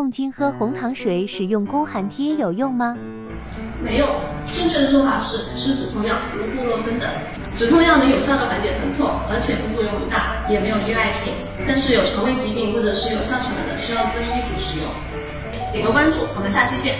痛经喝红糖水使用宫寒贴有用吗？没有，正确的做法是吃止痛药，如布洛芬等。止痛药能有效的缓解疼痛，而且副作用不大，也没有依赖性。但是有肠胃疾病或者是有哮喘的人，需要遵医嘱使用。点个关注，我们下期见。